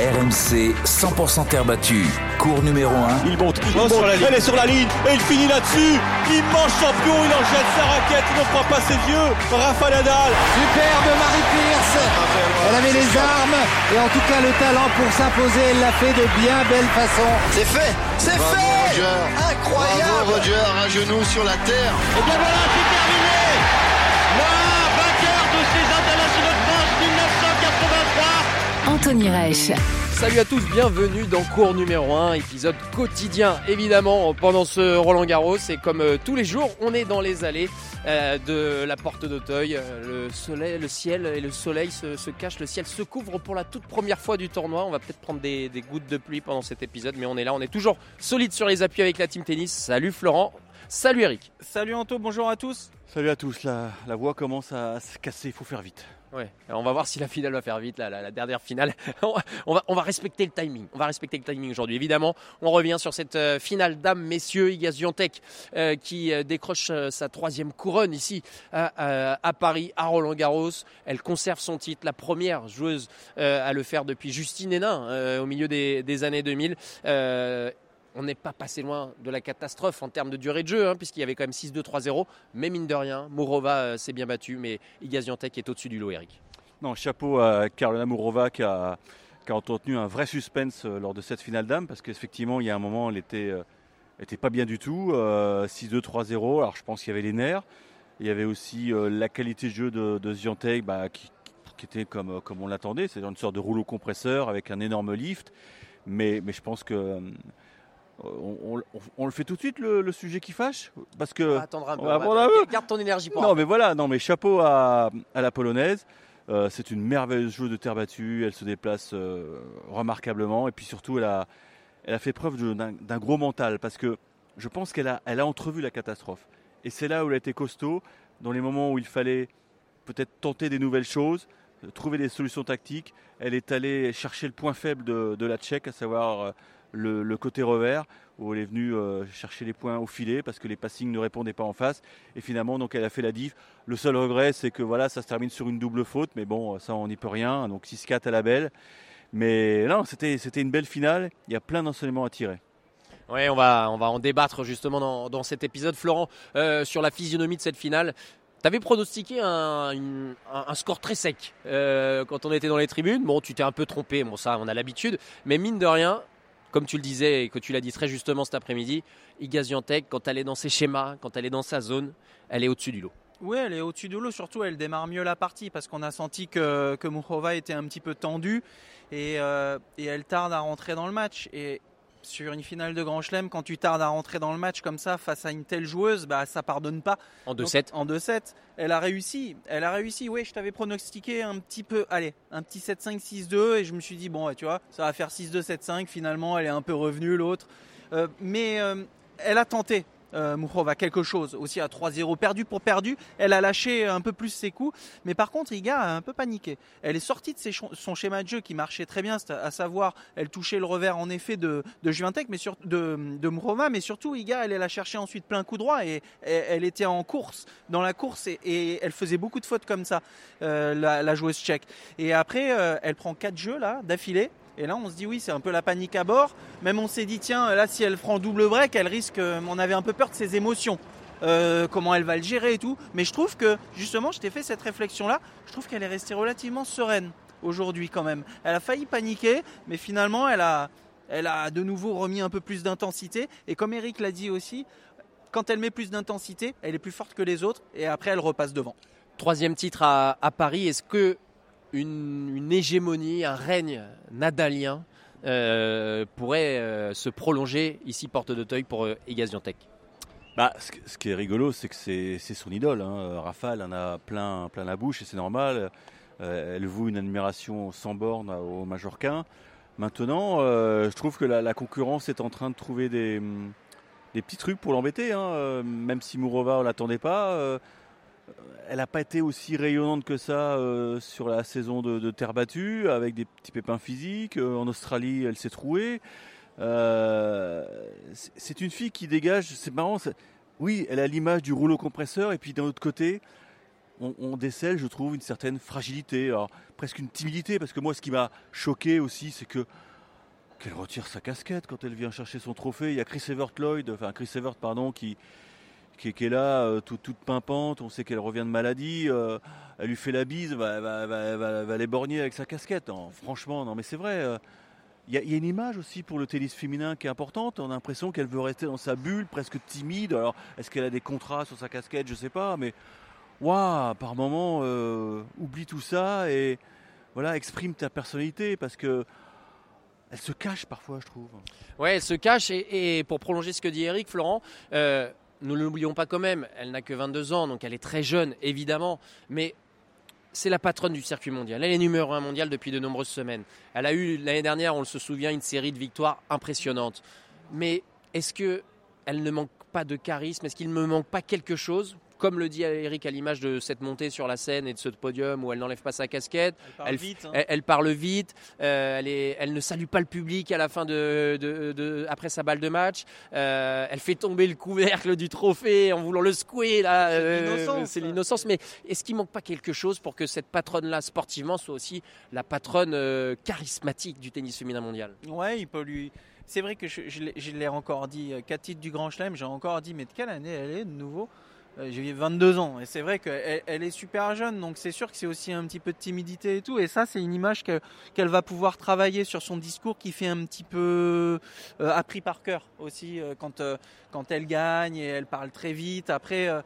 RMC 100% terre battue. Cours numéro 1. Il monte, il monte, elle est sur la ligne et il finit là-dessus. Immense champion, il en jette sa raquette, il ne croit pas ses yeux. Rafa Nadal. Superbe Marie Pierce. Elle avait les armes et en tout cas le talent pour s'imposer. Elle l'a fait de bien belle façon. C'est fait, c'est fait. Roger. Incroyable. Bravo Roger, un genou sur la terre. Et bien voilà, c'est terminé. Anthony Reich. Salut à tous, bienvenue dans cours numéro 1, épisode quotidien évidemment pendant ce Roland Garros et comme euh, tous les jours on est dans les allées euh, de la porte d'Auteuil, Euh, le soleil, le ciel et le soleil se, se cachent, le ciel se couvre pour la toute première fois du tournoi, on va peut-être prendre des, des gouttes de pluie pendant cet épisode mais on est là, on est toujours solide sur les appuis avec la team tennis, salut Florent, salut Eric. Salut Anto, bonjour à tous. Salut à tous, la, la voix commence à se casser, il faut faire vite. Alors on va voir si la finale va faire vite, la, la- dernière finale. on, va, respecter le timing. On va respecter le timing aujourd'hui. Évidemment, on revient sur cette euh, finale dames, messieurs, Iga Swiatek euh, qui euh, décroche euh, sa troisième couronne ici à, Paris, à Roland Garros. Elle conserve son titre, la première joueuse euh, à le faire depuis Justine Hénin euh, au milieu des, des années 2000. On n'est pas passé loin de la catastrophe en termes de durée de jeu, hein, puisqu'il y avait quand même 6-2-3-0. Mais mine de rien, Mourova euh, s'est bien battue, mais Iga Swiatek est au-dessus du lot, Eric. Non, chapeau à Carolina Mourova qui a, entretenu un vrai suspense euh, lors de cette finale d'âme parce qu'effectivement, il y a un moment, elle était, euh, pas bien du tout. euh, 6-2, 3-0. Alors, je pense qu'il y avait les nerfs. Il y avait aussi la qualité de jeu de, de bah, qui, était comme, on l'attendait, c'est-à-dire une sorte de rouleau compresseur avec un énorme lift. Mais je pense que. Euh, on, on- on le fait tout de suite le, le sujet qui fâche parce que On va attendre un peu. on va on va- attendre un peu. Garde ton énergie pour non, mais voilà, non, mais chapeau à, à la polonaise. Euh, c'est une merveilleuse joueuse de terre battue. Elle se déplace euh, remarquablement. Et puis surtout, elle a, elle a fait preuve d'un gros mental parce que je pense qu'elle a, elle a entrevu la catastrophe. Et c'est là où elle a été costaud, dans les moments où il fallait peut-être tenter des nouvelles choses, trouver des solutions tactiques. Elle est allée chercher le point faible de, de la Tchèque, à savoir le, côté revers, où elle est venue euh, chercher les points au filet parce que les passings ne répondaient pas en face. Et finalement, donc, elle a fait la diff. Le seul regret, c'est que voilà, ça se termine sur une double faute, mais bon, ça, on n'y peut rien. Donc 6-4 à la belle. Mais non, c'était une belle finale. Il y a plein d'enseignements à tirer. Ouais, on va, on va en débattre justement dans, dans cet épisode. Florent, euh, sur la physionomie de cette finale, tu avais pronostiqué un score très sec euh, quand on était dans les tribunes. Bon, tu t'es un peu trompé, bon, ça, on a l'habitude. Mais mine de rien, comme tu le disais et que tu l'as dit très justement cet après-midi, Iga Swiatek, quand elle est dans ses schémas, quand elle est dans sa zone, elle est au-dessus du lot. Oui, elle est au-dessus de l'eau, surtout elle démarre mieux la partie parce qu'on a senti que, que Mourova était un petit peu tendue et, euh, et elle tarde à rentrer dans le match. Sur une finale de Grand Chelem, quand tu tardes à rentrer dans le match comme ça face à une telle joueuse, bah, ça pardonne pas. En Donc, 2-7. En 2-7. Elle a réussi. Elle a réussi. Oui, je t'avais pronostiqué un petit peu. Allez, un petit 7-5, 6-2. Et je me suis dit, bon, ouais, tu vois, ça va faire 6-2, 7-5. Finalement, elle est un peu revenue, l'autre. Euh, mais euh, elle a tenté. Euh, Mourova quelque chose aussi à 3-0 perdu pour perdu elle a lâché un peu plus ses coups. Mais par contre Iga a un peu paniqué. Elle est sortie de son schéma de jeu qui marchait très bien à savoir elle touchait le revers en effet de, de mais de, mais surtout Iga elle, a cherché ensuite plein coup droit et, et elle était en course dans la course et, elle faisait beaucoup de fautes comme ça euh, la, joueuse tchèque. Et après euh, elle prend quatre jeux là d'affilée et là, on se dit oui, c'est un peu la panique à bord. Même on s'est dit tiens, là, si elle prend double break, elle risque. euh, On avait un peu peur de ses émotions. Euh, comment elle va le gérer et tout. Mais je trouve que justement, je t'ai fait cette réflexion-là. Je trouve qu'elle est restée relativement sereine aujourd'hui quand même. Elle a failli paniquer, mais finalement, elle a, elle a de nouveau remis un peu plus d'intensité. Et comme Eric l'a dit aussi, quand elle met plus d'intensité, elle est plus forte que les autres. Et après, elle repasse devant. Troisième titre à, à Paris. Est-ce que une, hégémonie, un règne nadalien euh, pourrait euh, se prolonger ici porte d'Auteuil pour euh, Bah, ce, qui est rigolo, c'est que c'est son idole. Hein. Rafa, elle en a plein, la bouche et c'est normal. Euh, elle voue une admiration sans borne au Majorquin. Maintenant, euh, je trouve que la, concurrence est en train de trouver des, petits trucs pour l'embêter. hein. Euh, Même si Mourova, on l'attendait pas. Elle n'a pas été aussi rayonnante que ça euh, sur la saison de, terre battue, avec des petits pépins physiques. Euh, en Australie, elle s'est trouée. Euh, c'est- une fille qui dégage, c'est marrant, oui, elle a l'image du rouleau compresseur, et puis d'un autre côté, on, on décèle, je trouve, une certaine fragilité, alors, presque une timidité, parce que moi, ce qui m'a choqué aussi, c'est que qu'elle retire sa casquette quand elle vient chercher son trophée. Il y a Chris Evert Lloyd, enfin Chris Evert, pardon, qui, qui, est là, euh, tout- toute pimpante. On sait qu'elle revient de maladie. euh, elle lui fait la bise, va, va, va, va, l'éborgner avec sa casquette. Non, franchement, non, mais c'est vrai. euh, il y, a- une image aussi pour le tennis féminin qui est importante. On a l'impression qu'elle veut rester dans sa bulle, presque timide. Alors, est-ce qu'elle a des contrats sur sa casquette? Je sais pas, mais waouh, par moment, euh, oublie tout ça et voilà, exprime ta personnalité parce que elle se cache parfois, je trouve. Ouais, elle se cache et, pour prolonger ce que dit Eric, Florent, nous ne l'oublions pas quand même, elle n'a que 22 ans, donc elle est très jeune, évidemment, mais c'est la patronne du circuit mondial. Elle est numéro un mondial depuis de nombreuses semaines. Elle a eu l'année dernière, on le se souvient, une série de victoires impressionnantes. Mais est-ce que elle ne manque pas de charisme? Est-ce qu'il ne me manque pas quelque chose? Comme le dit Eric à l'image de cette montée sur la scène et de ce podium où elle n'enlève pas sa casquette, Elle parle elle, vite. hein. elle, elle parle vite, euh, elle, est- elle ne salue pas le public à la fin de, de- de- après sa balle de match, euh, elle fait tomber le couvercle du trophée en voulant le secouer là, C'est euh, l'innocence. c'est l'innocence. Mais est-ce qu'il manque pas quelque chose pour que cette patronne là sportivement soit aussi la patronne charismatique du tennis féminin mondial? Ouais, il peut lui. C'est vrai que je, je l'ai- encore dit, titres du Grand Chelem, j'ai encore dit, mais de quelle année elle est de nouveau? J'ai 22 ans et c'est vrai qu'elle elle est super jeune, donc c'est sûr que c'est aussi un petit peu de timidité et tout. Et ça, c'est une image que- qu'elle va pouvoir travailler sur son discours qui fait un petit peu euh, appris par cœur aussi euh, quand, euh, quand elle gagne et elle parle très vite. Après, euh,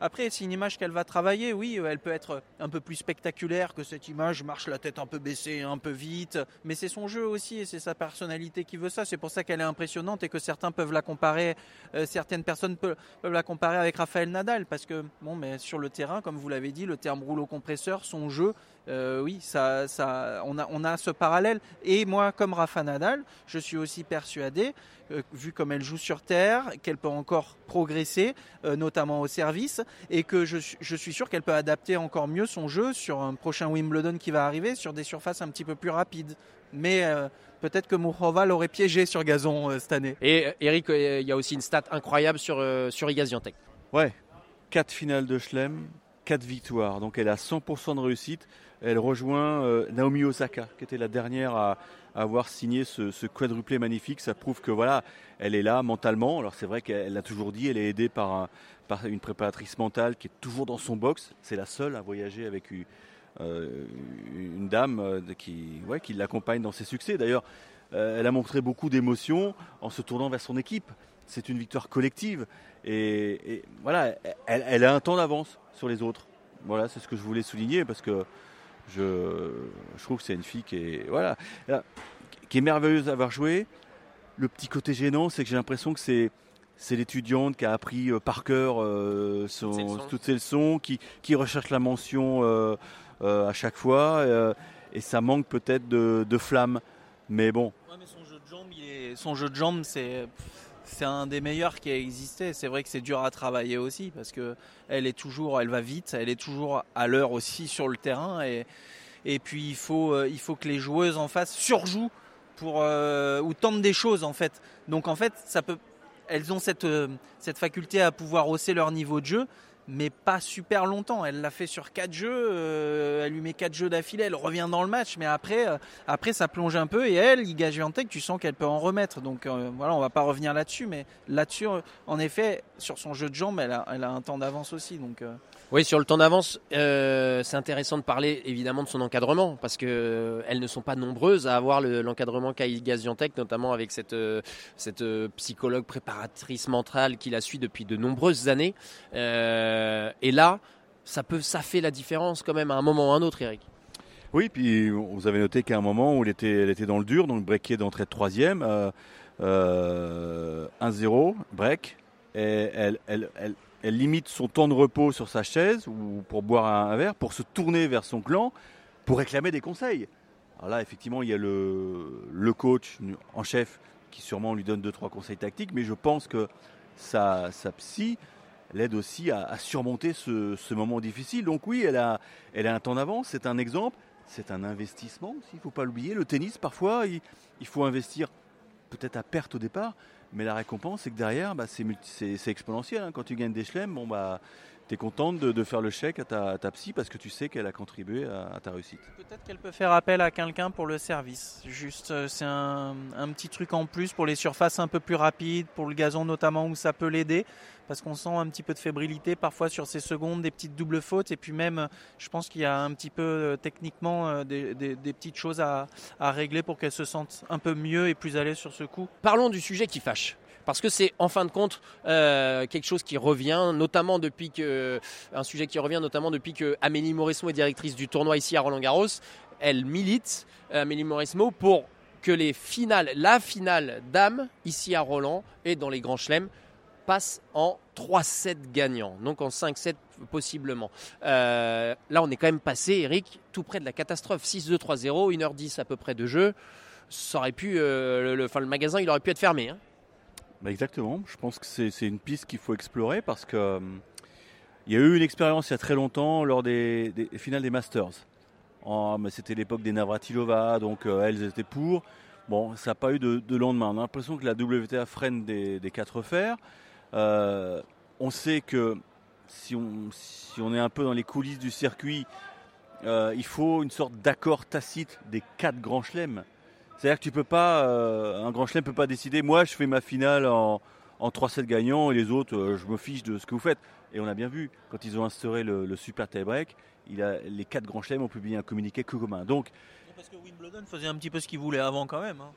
après c'est une image qu'elle va travailler. Oui, elle peut être un peu plus spectaculaire que cette image, marche la tête un peu baissée, un peu vite. Mais c'est son jeu aussi et c'est sa personnalité qui veut ça. C'est pour ça qu'elle est impressionnante et que certains peuvent la comparer, euh, certaines personnes peuvent, peuvent la comparer avec Raphaël Nadal parce que bon, mais sur le terrain, comme vous l'avez dit, le terme rouleau compresseur, son jeu, euh, oui, ça, ça, on a, on a ce parallèle. Et moi, comme Rafa Nadal, je suis aussi persuadé, euh, vu comme elle joue sur terre, qu'elle peut encore progresser, euh, notamment au service, et que je, suis- je suis sûr qu'elle peut adapter encore mieux son jeu sur un prochain Wimbledon qui va arriver, sur des surfaces un petit peu plus rapides. Mais euh, peut-être que Mourova l'aurait piégé sur gazon euh, cette année. Et Eric, euh, il y a aussi une stat incroyable sur, euh, sur Iga Swiatek. Ouais, 4 finales de Chelem, 4 victoires. Donc elle a 100% de réussite. Elle rejoint euh, Naomi Osaka, qui était la dernière à, avoir signé ce, ce quadruplé magnifique. Ça prouve que voilà, elle est là mentalement. Alors c'est vrai qu'elle l'a toujours dit, elle est aidée par, un- par une préparatrice mentale qui est toujours dans son box. C'est la seule à voyager avec une, euh, une dame euh, qui, l'accompagne dans ses succès. D'ailleurs, elle a montré beaucoup d'émotion en se tournant vers son équipe. C'est une victoire collective. Et, et voilà, elle, elle a un temps d'avance sur les autres. Voilà, c'est ce que je voulais souligner parce que je, je trouve que c'est une fille qui est, voilà, qui est merveilleuse à avoir joué. Le petit côté gênant, c'est que j'ai l'impression que c'est c'est l'étudiante qui a appris euh, par cœur euh, son- Toutes ses leçons. toutes ses leçons, qui, qui recherche la mention euh, euh, à chaque fois, euh, et ça manque peut-être de, de flamme. Mais bon, Ouais, mais son jeu de jambes, c'est c'est un des meilleurs qui a existé. C'est vrai que c'est dur à travailler aussi parce que elle est toujours, elle va vite, elle est toujours à l'heure aussi sur le terrain et puis il faut euh, il faut que les joueuses en face surjouent euh, ou tentent des choses en fait. Donc en fait, elles ont cette euh, cette faculté à pouvoir hausser leur niveau de jeu. Mais pas super longtemps. Elle l'a fait sur quatre jeux. euh, elle lui met quatre jeux d'affilée. Elle revient dans le match. Mais après, euh, après, ça plonge un peu et elle, Iga Swiatek, tu sens qu'elle peut en remettre. Donc euh, voilà, on va pas revenir là-dessus, mais là-dessus, en effet, sur son jeu de jambes, elle a, elle a un temps d'avance aussi. Donc Oui, sur le temps d'avance, euh, c'est intéressant de parler évidemment de son encadrement parce que euh, elles ne sont pas nombreuses à avoir le- l'encadrement qu'a Iga Swiatek, notamment avec cette, euh, psychologue préparatrice mentale qui la suit depuis de nombreuses années. Et là, ça peut, ça fait la différence quand même à un moment ou à un autre, Eric. Oui, puis vous avez noté qu'à un moment où elle était, dans le dur, donc breaké d'entrée de troisième, euh, euh, 1-0, break, et elle, elle limite son temps de repos sur sa chaise ou pour boire un, verre, pour se tourner vers son clan, pour réclamer des conseils. Alors là, effectivement, il y a le, coach en chef qui sûrement lui donne deux trois conseils tactiques, mais je pense que sa, psy l'aide aussi à, surmonter ce, moment difficile. Donc oui, elle a, a un temps d'avance, c'est un exemple. C'est un investissement il ne faut pas l'oublier. Le tennis, parfois, il faut investir peut-être à perte au départ, Mais la récompense, c'est que derrière, bah, c'est, exponentiel. hein. Quand tu gagnes des chelems, bon, bah, tu es contente de, de faire le chèque à ta, à ta psy parce que tu sais qu'elle a contribué à, à ta réussite. Peut-être qu'elle peut faire appel à quelqu'un pour le service. Juste, euh, c'est un, un petit truc en plus pour les surfaces un peu plus rapides, pour le gazon notamment où ça peut l'aider. Parce qu'on sent un petit peu de fébrilité parfois sur ces secondes, des petites doubles fautes. Et puis même, je pense qu'il y a un petit peu euh, techniquement euh, des, des- des petites choses à, à régler pour qu'elle se sente un peu mieux et plus à l'aise sur ce coup. Parlons du sujet qui fâche. Parce que c'est en fin de compte euh, quelque chose qui revient, notamment depuis que un sujet qui revient notamment depuis que Amélie Mauresmo est directrice du tournoi ici à Roland Garros. Elle milite Amélie Mauresmo pour que les finales, la finale dame ici à Roland et dans les grands chelems passe en 3-7 gagnants, donc en 5-7 possiblement. Euh, là, on est quand même passé, Eric, tout près de la catastrophe. 6-2, 3-0, 1h10 à peu près de jeu. Euh, le magasin, il aurait pu être fermé. hein. Bah, exactement. Je pense que c'est, une piste qu'il faut explorer parce que euh, y a eu une expérience il y a très longtemps lors des, finales des Masters. Mais c'était l'époque des Navratilova, donc euh, elles étaient pour. Bon, ça n'a pas eu de, de lendemain. On a l'impression que la WTA freine des, quatre fers. Euh, on sait que si on, si on est un peu dans les coulisses du circuit, il faut une sorte d'accord tacite des quatre grands chelems. C'est-à-dire que tu peux pas, euh, un grand chelem peut pas décider. Moi, je fais ma finale en, en 3-7 gagnants et les autres, euh, je me fiche de ce que vous faites. Et on a bien vu quand ils ont instauré le, le super tie-break, les quatre grands chelems ont publié un communiqué que commun. Donc, Parce que Wimbledon faisait un petit peu ce qu'il voulait avant quand même. hein.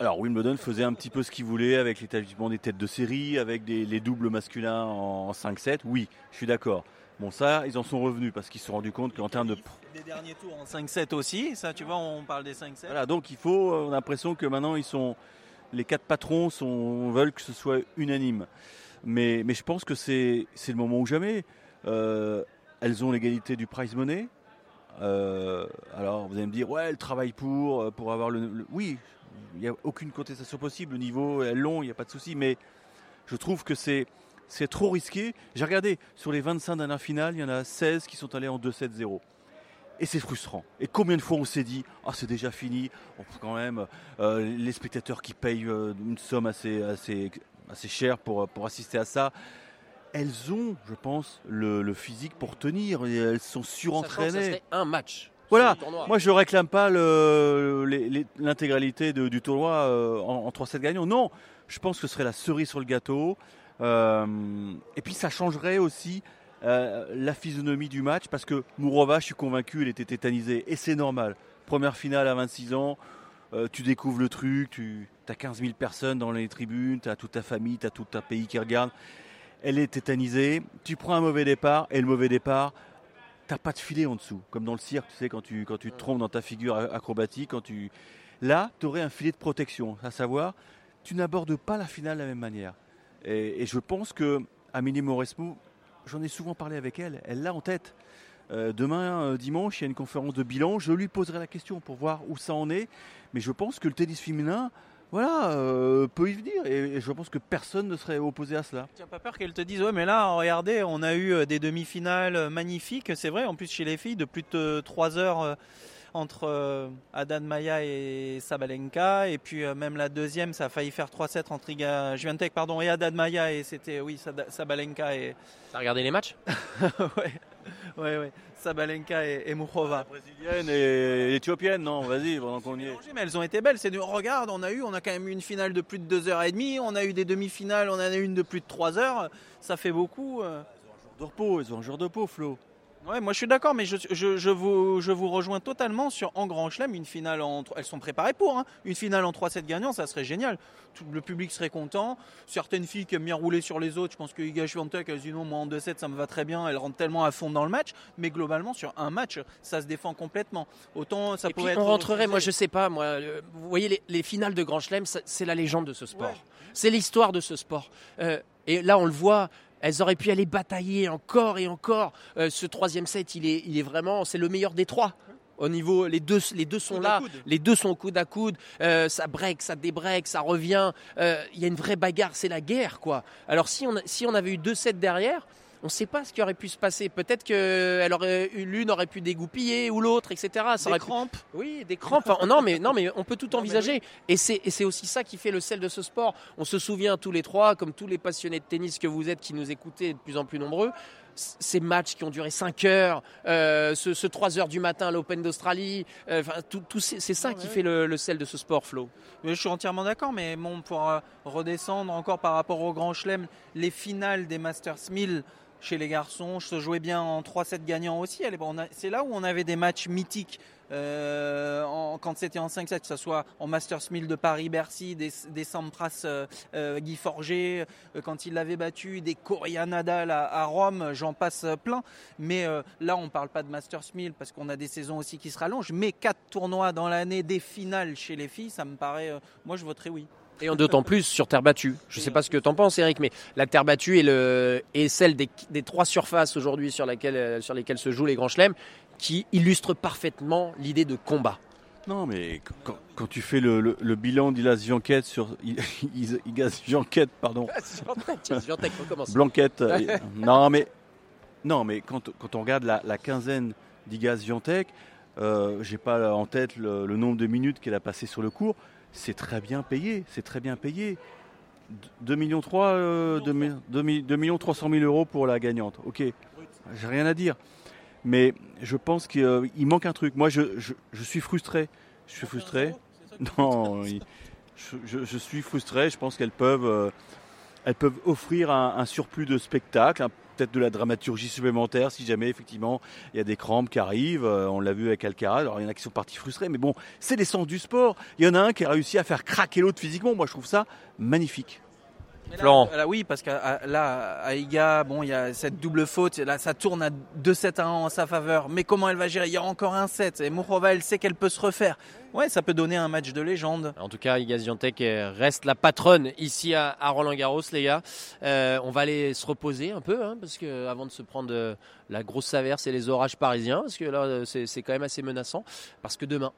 alors Wimbledon faisait un petit peu ce qu'il voulait avec l'établissement des têtes de série, avec des, les doubles masculins en 5-7. Oui, je suis d'accord. Bon, ça, ils en sont revenus parce qu'ils se sont rendus compte qu'en termes de Des derniers tours en 5-7 aussi, ça tu vois, on parle des 5-7. Voilà, donc il faut, on a l'impression que maintenant ils sont, les quatre patrons sont, veulent que ce soit unanime. Mais, mais je pense que c'est, le moment ou jamais. Euh, elles ont l'égalité du prize money. Euh, alors vous allez me dire, ouais, elles travaillent pour, euh, pour avoir le. le- oui, il n'y a aucune contestation possible. Le niveau, elles l'ont, il n'y a pas de souci. Mais je trouve que c'est, c'est trop risqué. J'ai regardé, sur les 25 dernières finales, il y en a 16 qui sont allés en 2-7-0. Et c'est frustrant. Et combien de fois on s'est dit, ah c'est déjà fini, on peut quand même euh, les spectateurs qui payent euh, une somme assez, assez, assez chère pour, pour assister à ça, elles ont, je pense, le, le physique pour tenir. Et elles sont ça surentraînées. serait un match. Voilà. Moi, je réclame pas l'intégralité du tournoi euh, en, en 3-7 gagnants. Non, je pense que ce serait la cerise sur le gâteau. Euh, et puis, ça changerait aussi euh, la physionomie du match parce que Mourova, je suis convaincu, elle était tétanisée. Et c'est normal. Première finale à 26 ans, euh, tu découvres le truc, tu as 15 000 personnes dans les tribunes, tu as toute ta famille, tu as tout ta pays qui regarde. Elle est tétanisée. Tu prends un mauvais départ et le mauvais départ, t'as pas de filet en dessous, comme dans le cirque, tu sais, quand tu, quand tu te trompes dans ta figure acrobatique, quand tu... Là, tu aurais un filet de protection, à savoir, tu n'abordes pas la finale de la même manière. Et, je pense que Amélie Mauresmo, j'en ai souvent parlé avec elle, elle l'a en tête. Euh, demain, euh, dimanche, il y a une conférence de bilan, je lui poserai la question pour voir où ça en est, mais je pense que le tennis féminin, voilà, euh, peut y venir, et, je pense que personne ne serait opposé à cela. Tu n'as pas peur qu'elles te disent ouais mais là regardez on a eu des demi-finales magnifiques c'est vrai en plus chez les filles de plus de 3 heures entre euh, Adan Maya et Sabalenka et puis euh, même la deuxième ça a failli faire 3-7 entre Iga Swiatek pardon et Adan Maya et c'était oui Sabalenka et T'as regardé les matchs? Ouais ouais ouais Sabalenka et, et. Brésilienne et éthiopienne, non, vas-y, pendant qu'on y est. Mais elles ont été belles. C'est de regarde, on a eu, on a quand même eu une finale de plus de 2h30, on a eu des demi-finales, on en a eu une de plus de 3 heures. Ça fait beaucoup. euh. De repos, ils ont un jour de repos, Flo. Ouais, moi je suis d'accord, mais je, je, je vous, je vous rejoins totalement sur en Grand Chelem, une finale en. Elles sont préparées pour, hein. Une finale en 3-7 gagnants, ça serait génial. Tout, le public serait content. Certaines filles qui aiment bien rouler sur les autres, je pense que Iga Swiatek, elles disent non, moi en 2-7 ça me va très bien, elles rentrent tellement à fond dans le match, mais globalement sur un match, ça se défend complètement. Autant ça Et puis pourrait être. on rentrerait, moi je sais pas, moi, euh, vous voyez les, les finales de Grand Chelem, c'est la légende de ce sport. C'est l'histoire de ce sport. Euh, et là on le voit, elles auraient pu aller batailler encore et encore. Euh, ce troisième set, il est, il est vraiment, c'est le meilleur des trois. Au niveau, les deux, les deux sont Coude là, les deux sont coude à coude. Euh, ça break, ça débreak, ça revient. Euh, Il y a une vraie bagarre, c'est la guerre, quoi. Alors si on, a- si on avait eu deux sets derrière, on ne sait pas ce qui aurait pu se passer. Peut-être que aurait, l'une aurait pu dégoupiller ou l'autre, etc. Ça des crampes. Oui, des crampes. non, mais, non, mais on peut tout envisager. Et c'est aussi ça qui fait le sel de ce sport. On se souvient tous les trois, comme tous les passionnés de tennis que vous êtes, qui nous écoutez de plus en plus nombreux, ces matchs qui ont duré 5 heures, euh, ce, 3 heures du matin à l'Open d'Australie, euh, tout, c'est ça qui fait le, sel de ce sport, Flo. je suis entièrement d'accord, mais bon, pour euh, redescendre encore par rapport au Grand Chelem, les finales des Masters 1000 chez les garçons, je se jouais bien en 3-7 gagnants aussi. C'est là où on avait des matchs mythiques. Euh, quand c'était en 5-7, que ce soit en Masters 1000 de Paris-Bercy, des, des Sampras euh, euh, Guy Forger, quand il l'avait battu, des Coria Nadal à, Rome, j'en passe plein. Mais là, on ne parle pas de Masters 1000 parce qu'on a des saisons aussi qui se rallongent. Mais quatre tournois dans l'année, des finales chez les filles, ça me paraît. moi, je voterais oui. Et en d'autant plus sur terre battue. Je ne sais pas ce que tu en penses, Eric, mais la terre battue est, le, est celle des, des trois surfaces aujourd'hui sur, sur lesquelles se jouent les grands chelems qui illustre parfaitement l'idée de combat. Non, mais quand, tu fais le, bilan d'Ilas Janquette sur Igas Janquette, pardon. Blanquette. Euh, non, mais non, mais quand, quand on regarde la, quinzaine d'Igas Jantek, euh, j'ai pas en tête le, nombre de minutes qu'elle a passé sur le cours. C'est très bien payé, c'est très bien payé. 2 millions 3, euh, 2, millions 300 000 euros pour la gagnante. Ok, j'ai rien à dire mais je pense qu'il euh, manque un truc. Moi, je, suis frustré. Je suis frustré. Non, je, suis frustré. Je pense qu'elles peuvent, euh, peuvent offrir un, surplus de spectacle, peut-être de la dramaturgie supplémentaire si jamais effectivement il y a des crampes qui arrivent. Euh, on l'a vu avec Alcaraz. Alors il y en a qui sont partis frustrés, mais bon, c'est l'essence du sport. Il y en a un qui a réussi à faire craquer l'autre physiquement. Moi, je trouve ça magnifique. Là, oui, parce que là, à Iga, bon, il y a cette double faute. Là, ça tourne à 2-7 à 1 en sa faveur. Mais comment elle va gérer? Il y a encore un 7. Et Mourova, elle sait qu'elle peut se refaire. Ouais, ça peut donner un match de légende. En tout cas, Iga Ziontek reste la patronne ici à, Roland Garros, les gars. Euh, on va aller se reposer un peu, hein, parce que avant de se prendre euh, la grosse averse et les orages parisiens, parce que là, c'est quand même assez menaçant. Parce que demain,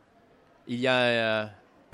il y a. Euh,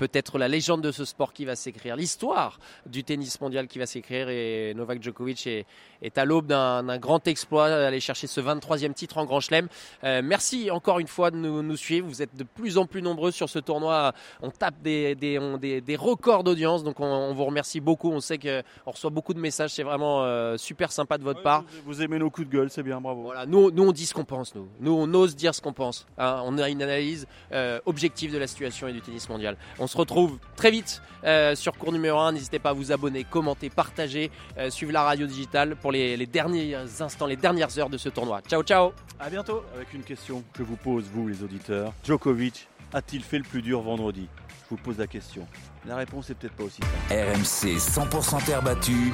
peut-être la légende de ce sport qui va s'écrire, l'histoire du tennis mondial qui va s'écrire et Novak Djokovic est, est à l'aube d'un grand exploit, d'aller chercher ce 23e titre en Grand Chelem. Euh, merci encore une fois de nous, suivre, vous êtes de plus en plus nombreux sur ce tournoi, on tape des, des, des, records d'audience, donc on, vous remercie beaucoup, on sait qu'on reçoit beaucoup de messages, c'est vraiment euh, super sympa de votre part. Vous, aimez nos coups de gueule, c'est bien, bravo. Voilà, nous, nous on dit ce qu'on pense, nous. Nous on ose dire ce qu'on pense. Hein. On a une analyse euh, objective de la situation et du tennis mondial. On se retrouve très vite euh, sur cours numéro 1. N'hésitez pas à vous abonner, commenter, partager, euh, suivre la radio digitale pour les, les, derniers instants, les dernières heures de ce tournoi. Ciao, ciao. À bientôt. Avec une question que je vous pose, vous les auditeurs. Djokovic a-t-il fait le plus dur vendredi? Je vous pose la question. La réponse est peut-être pas aussi simple. RMC 100% terre battue.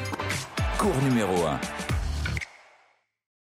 Cours numéro 1.